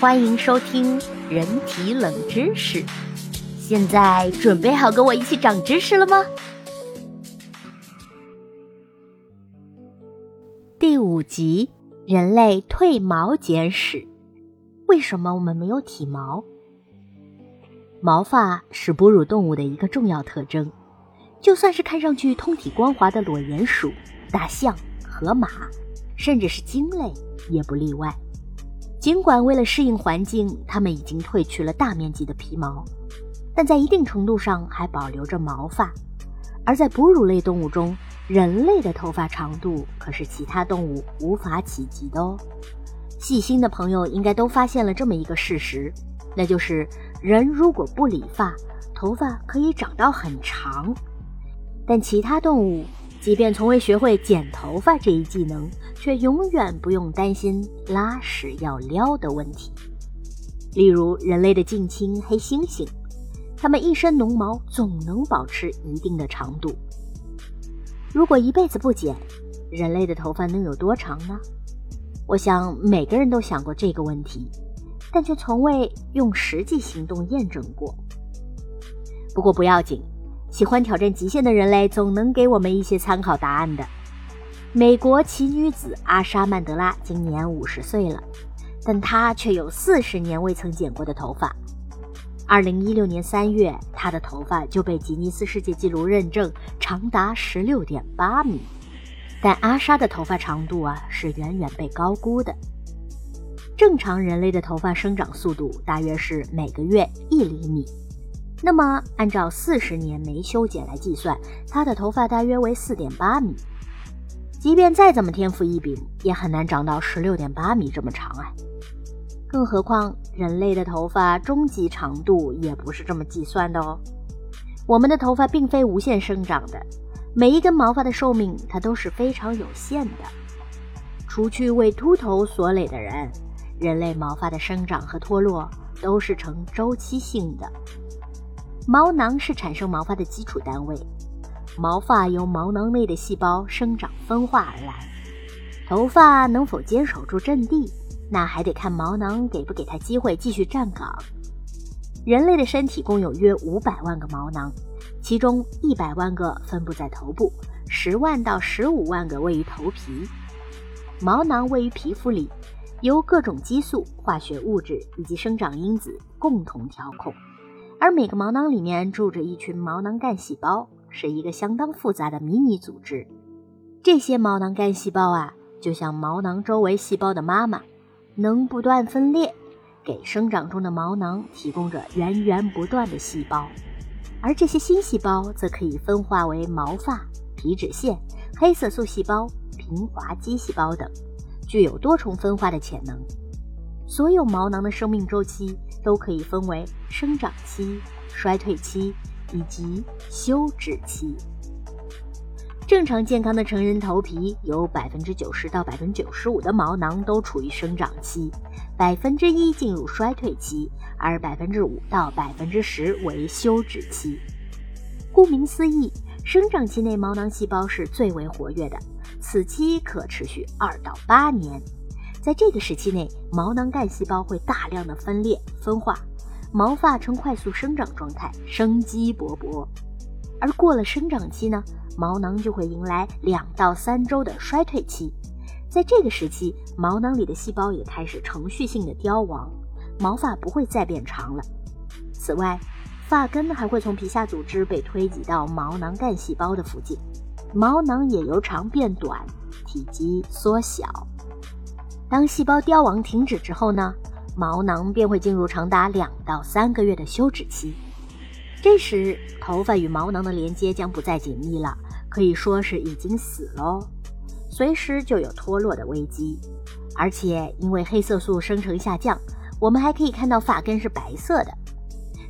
欢迎收听人体冷知识。现在准备好跟我一起长知识了吗？第五集：人类褪毛简史。为什么我们没有体毛？毛发是哺乳动物的一个重要特征，就算是看上去通体光滑的裸鼹鼠、大象、河马，甚至是鲸类也不例外。尽管为了适应环境，它们已经褪去了大面积的皮毛，但在一定程度上还保留着毛发。而在哺乳类动物中，人类的头发长度可是其他动物无法企及的哦。细心的朋友应该都发现了这么一个事实，那就是人如果不理发，头发可以长到很长；但其他动物，即便从未学会剪头发这一技能，却永远不用担心拉屎要撩的问题。例如人类的近亲黑猩猩，它们一身浓毛总能保持一定的长度。如果一辈子不剪，人类的头发能有多长呢？我想每个人都想过这个问题，但却从未用实际行动验证过。不过不要紧，喜欢挑战极限的人类总能给我们一些参考答案的。美国奇女子阿莎曼德拉今年五十岁了，但她却有四十年未曾剪过的头发。二零一六年三月，她的头发就被吉尼斯世界纪录认证长达十六点八米。但阿莎的头发长度啊是远远被高估的。正常人类的头发生长速度大约是每个月一厘米，那么按照四十年没修剪来计算，他的头发大约为四点八米。即便再怎么天赋异禀，也很难长到十六点八米这么长啊！更何况人类的头发终极长度也不是这么计算的哦。我们的头发并非无限生长的。每一根毛发的寿命，它都是非常有限的。除去为秃头所累的人，人类毛发的生长和脱落都是呈周期性的。毛囊是产生毛发的基础单位，毛发由毛囊内的细胞生长分化而来。头发能否坚守住阵地，那还得看毛囊给不给它机会继续站岗。人类的身体共有约五百万个毛囊。其中一百万个分布在头部，十万到十五万个位于头皮。毛囊位于皮肤里，由各种激素、化学物质以及生长因子共同调控。而每个毛囊里面住着一群毛囊干细胞，是一个相当复杂的迷你组织。这些毛囊干细胞啊，就像毛囊周围细胞的妈妈，能不断分裂，给生长中的毛囊提供着源源不断的细胞。而这些新细胞则可以分化为毛发、皮脂腺、黑色素细胞、平滑肌细胞等，具有多重分化的潜能。所有毛囊的生命周期都可以分为生长期、衰退期以及休止期。正常健康的成人头皮有百分之九十到百分之九十五的毛囊都处于生长期，百分之一进入衰退期，而百分之五到百分之十为休止期。顾名思义，生长期内毛囊细胞是最为活跃的，此期可持续二到八年。在这个时期内，毛囊干细胞会大量的分裂分化，毛发呈快速生长状态，生机勃勃。而过了生长期呢？毛囊就会迎来两到三周的衰退期，在这个时期，毛囊里的细胞也开始程序性的凋亡，毛发不会再变长了。此外，发根还会从皮下组织被推挤到毛囊干细胞的附近，毛囊也由长变短，体积缩小。当细胞凋亡停止之后呢，毛囊便会进入长达两到三个月的休止期。这时，头发与毛囊的连接将不再紧密了，可以说是已经死喽，随时就有脱落的危机。而且，因为黑色素生成下降，我们还可以看到发根是白色的。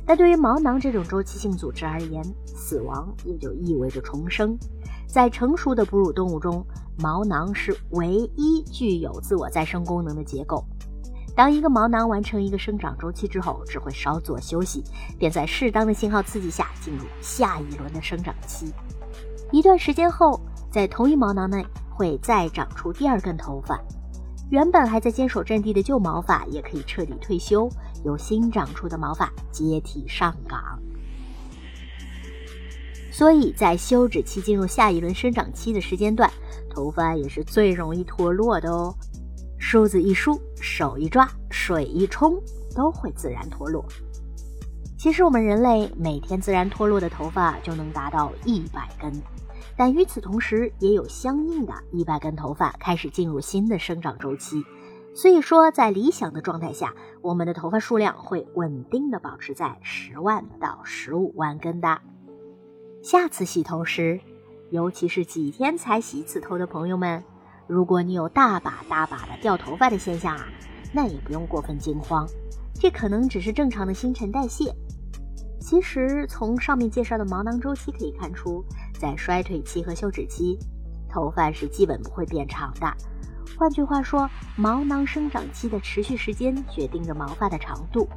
但对于毛囊这种周期性组织而言，死亡也就意味着重生。在成熟的哺乳动物中，毛囊是唯一具有自我再生功能的结构。当一个毛囊完成一个生长周期之后，只会稍作休息，便在适当的信号刺激下进入下一轮的生长期。一段时间后，在同一毛囊内会再长出第二根头发。原本还在坚守阵地的旧毛发也可以彻底退休，由新长出的毛发接替上岗。所以在休止期进入下一轮生长期的时间段，头发也是最容易脱落的哦。梳子一梳，手一抓，水一冲，都会自然脱落。其实我们人类每天自然脱落的头发就能达到一百根，但与此同时，也有相应的一百根头发开始进入新的生长周期。所以说，在理想的状态下，我们的头发数量会稳定的保持在十万到十五万根的。下次洗头时，尤其是几天才洗一次头的朋友们，如果你有大把大把的掉头发的现象啊，那也不用过分惊慌，这可能只是正常的新陈代谢。其实，从上面介绍的毛囊周期可以看出，在衰退期和休止期，头发是基本不会变长的。换句话说，毛囊生长期的持续时间决定着毛发的长度。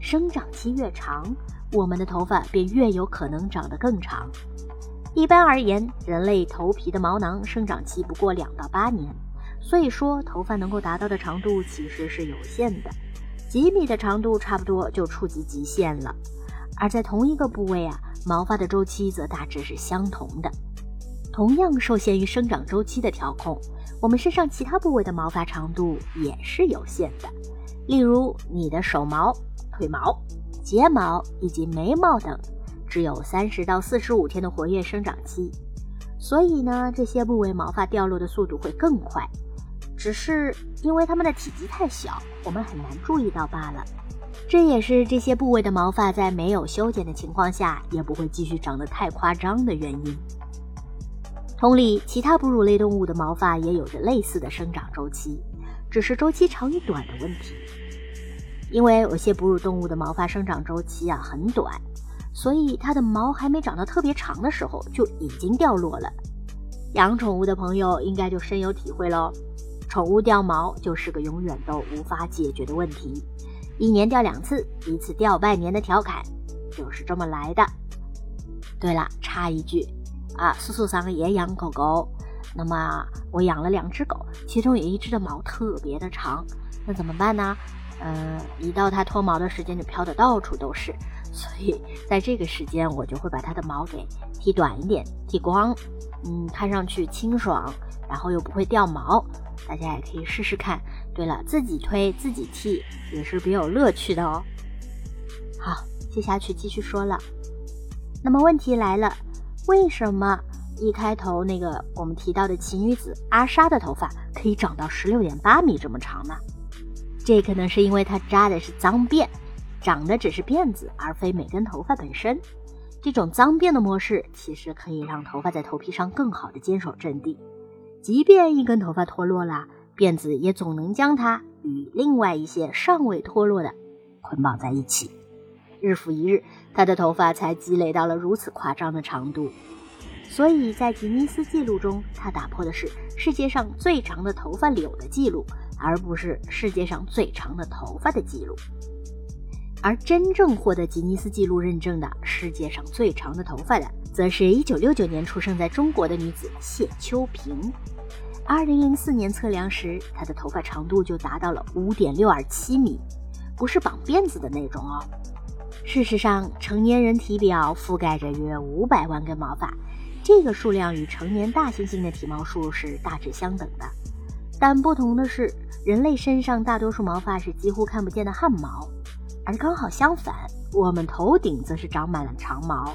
生长期越长，我们的头发便越有可能长得更长。一般而言，人类头皮的毛囊生长期不过两到八年，所以说头发能够达到的长度其实是有限的。几米的长度差不多就触及极限了。而在同一个部位啊，毛发的周期则大致是相同的。同样受限于生长周期的调控，我们身上其他部位的毛发长度也是有限的。例如，你的手毛、腿毛、睫毛以及眉毛等，只有三十到四十五天的活跃生长期，所以呢，这些部位毛发掉落的速度会更快。只是因为它们的体积太小，我们很难注意到罢了。这也是这些部位的毛发在没有修剪的情况下，也不会继续长得太夸张的原因。同理，其他哺乳类动物的毛发也有着类似的生长周期，只是周期长与短的问题。因为有些哺乳动物的毛发生长周期啊很短，所以它的毛还没长到特别长的时候就已经掉落了。养宠物的朋友应该就深有体会喽，宠物掉毛就是个永远都无法解决的问题。一年掉两次，一次掉半年的调侃就是这么来的。对了，插一句啊，叔叔桑也养狗狗，那么我养了两只狗，其中有一只的毛特别的长，那怎么办呢？嗯，一到它脱毛的时间就飘的到处都是，所以在这个时间我就会把它的毛给剃短一点，剃光，嗯，看上去清爽，然后又不会掉毛，大家也可以试试看。对了，自己推自己剃也是别有乐趣的哦。好，接下去继续说了。那么问题来了，为什么一开头那个我们提到的奇女子阿莎的头发可以长到十六点八米这么长呢？这可能是因为她扎的是脏辫，长的只是辫子，而非每根头发本身。这种脏辫的模式其实可以让头发在头皮上更好的坚守阵地，即便一根头发脱落了。辫子也总能将它与另外一些尚未脱落的捆绑在一起，日复一日，他的头发才积累到了如此夸张的长度。所以在吉尼斯纪录中，他打破的是世界上最长的头发柳的记录，而不是世界上最长的头发的记录。而真正获得吉尼斯纪录认证的世界上最长的头发的，则是一九六九年出生在中国的女子谢秋萍。二零零四年测量时，她的头发长度就达到了五点六二七米，不是绑辫子的那种哦。事实上，成年人体表覆盖着约五百万根毛发，这个数量与成年大猩猩的体毛数是大致相等的。但不同的是，人类身上大多数毛发是几乎看不见的汗毛，而刚好相反，我们头顶则是长满了长毛。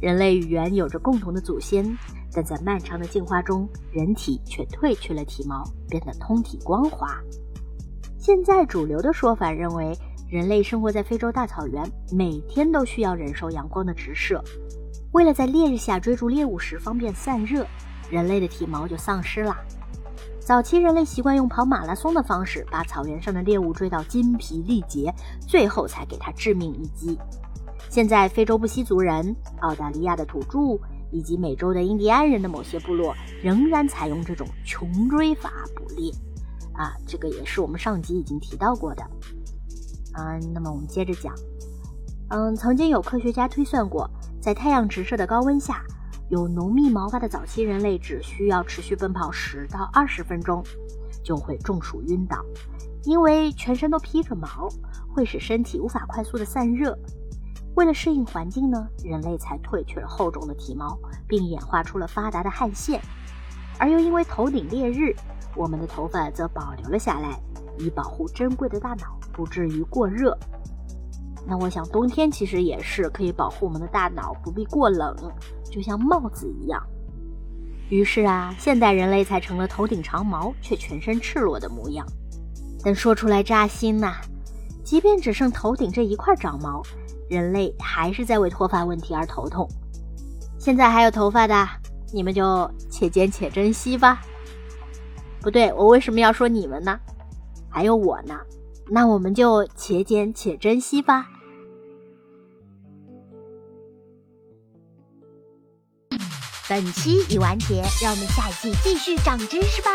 人类与猿有着共同的祖先。但在漫长的进化中，人体却褪去了体毛，变得通体光滑。现在主流的说法认为，人类生活在非洲大草原，每天都需要忍受阳光的直射。为了在烈日下追逐猎物时方便散热，人类的体毛就丧失了。早期人类习惯用跑马拉松的方式，把草原上的猎物追到筋疲力竭，最后才给它致命一击。现在，非洲布希族人、澳大利亚的土著。以及美洲的印第安人的某些部落仍然采用这种穷追法捕猎，啊，这个也是我们上集已经提到过的。嗯，那么我们接着讲，嗯，曾经有科学家推算过，在太阳直射的高温下，有浓密毛发的早期人类只需要持续奔跑十到二十分钟，就会中暑晕倒，因为全身都披着毛，会使身体无法快速的散热。为了适应环境呢，人类才褪去了厚重的体毛，并演化出了发达的汗腺。而又因为头顶烈日，我们的头发则保留了下来，以保护珍贵的大脑不至于过热。那我想，冬天其实也是可以保护我们的大脑不必过冷，就像帽子一样。于是啊，现代人类才成了头顶长毛却全身赤裸的模样。但说出来扎心呐，即便只剩头顶这一块长毛。人类还是在为脱发问题而头痛。现在还有头发的，你们就且见且珍惜吧。不对，我为什么要说你们呢？还有我呢，那我们就且见且珍惜吧。本期已完结，让我们下一季继续长知识吧。